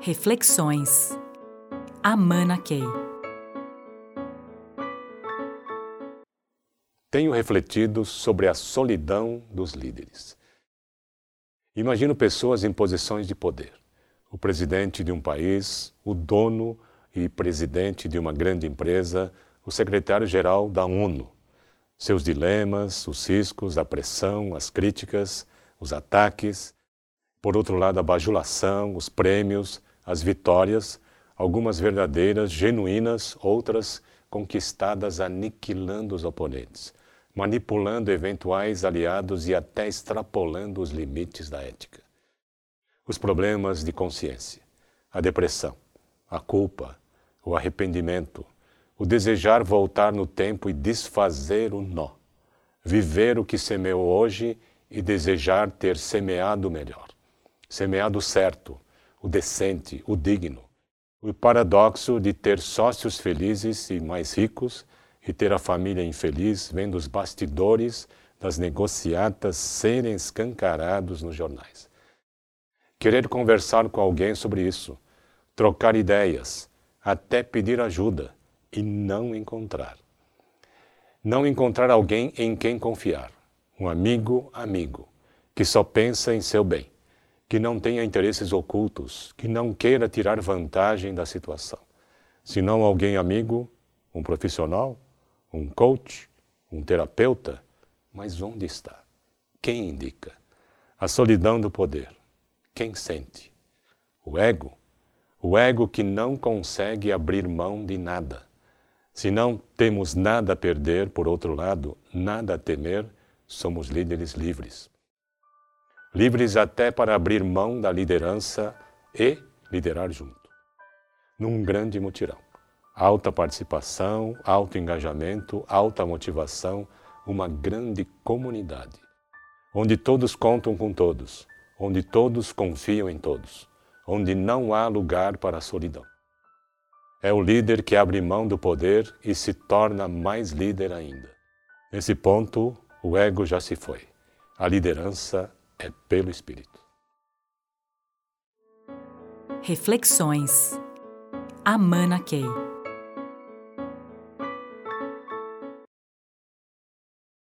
Reflexões. Amana Key. Tenho refletido sobre a solidão dos líderes. Imagino pessoas em posições de poder. O presidente de um país, o dono e presidente de uma grande empresa, o secretário-geral da ONU. Seus dilemas, os riscos, a pressão, as críticas, os ataques. Por outro lado, a bajulação, os prêmios, as vitórias, algumas verdadeiras, genuínas, outras conquistadas aniquilando os oponentes, manipulando eventuais aliados e até extrapolando os limites da ética. Os problemas de consciência, a depressão, a culpa, o arrependimento, o desejar voltar no tempo e desfazer o nó, viver o que semeou hoje e desejar ter semeado melhor, semeado certo, o decente, o digno. O paradoxo de ter sócios felizes e mais ricos e ter a família infeliz vendo os bastidores das negociatas serem escancarados nos jornais. Querer conversar com alguém sobre isso, trocar ideias, até pedir ajuda e não encontrar. Não encontrar alguém em quem confiar, um amigo amigo, que só pensa em seu bem que não tenha interesses ocultos, que não queira tirar vantagem da situação, senão alguém amigo, um profissional, um coach, um terapeuta. Mas onde está? Quem indica? A solidão do poder. Quem sente? O ego? O ego que não consegue abrir mão de nada. Se não temos nada a perder, por outro lado, nada a temer, somos líderes livres livres até para abrir mão da liderança e liderar junto. Num grande mutirão. Alta participação, alto engajamento, alta motivação, uma grande comunidade. Onde todos contam com todos, onde todos confiam em todos, onde não há lugar para a solidão. É o líder que abre mão do poder e se torna mais líder ainda. Nesse ponto, o ego já se foi. A liderança é pelo Espírito. Reflexões. Amana Key.